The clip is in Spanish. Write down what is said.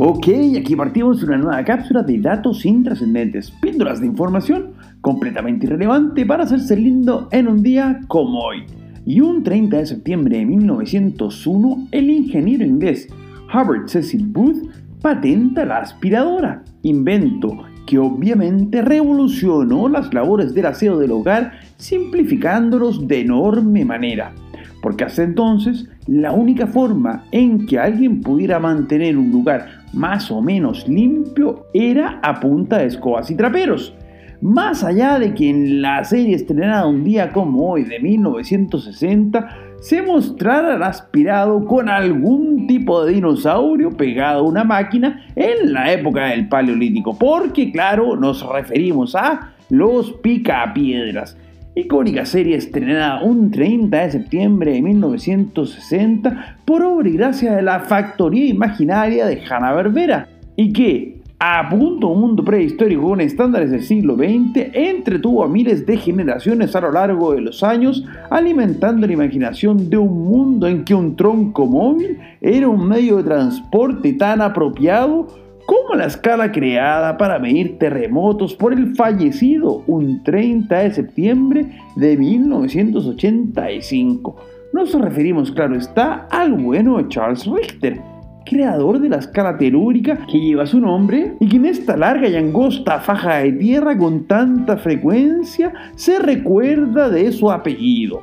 Ok, aquí partimos una nueva cápsula de datos intrascendentes, píldoras de información completamente irrelevante para hacerse lindo en un día como hoy. Y un 30 de septiembre de 1901, el ingeniero inglés Herbert Cecil Booth patenta la aspiradora, invento que obviamente revolucionó las labores del aseo del hogar simplificándolos de enorme manera porque hasta entonces la única forma en que alguien pudiera mantener un lugar más o menos limpio era a punta de escobas y traperos. Más allá de que en la serie estrenada un día como hoy de 1960 se mostrara el aspirado con algún tipo de dinosaurio pegado a una máquina en la época del Paleolítico, porque claro, nos referimos a los picapiedras icónica serie estrenada un 30 de septiembre de 1960 por obra y gracia de la factoría imaginaria de Hanna-Barbera y que, a punto un mundo prehistórico con estándares del siglo XX, entretuvo a miles de generaciones a lo largo de los años, alimentando la imaginación de un mundo en que un tronco móvil era un medio de transporte tan apropiado como la escala creada para medir terremotos por el fallecido un 30 de septiembre de 1985. Nos referimos, claro está, al bueno Charles Richter, creador de la escala telúrica que lleva su nombre y que en esta larga y angosta faja de tierra con tanta frecuencia se recuerda de su apellido.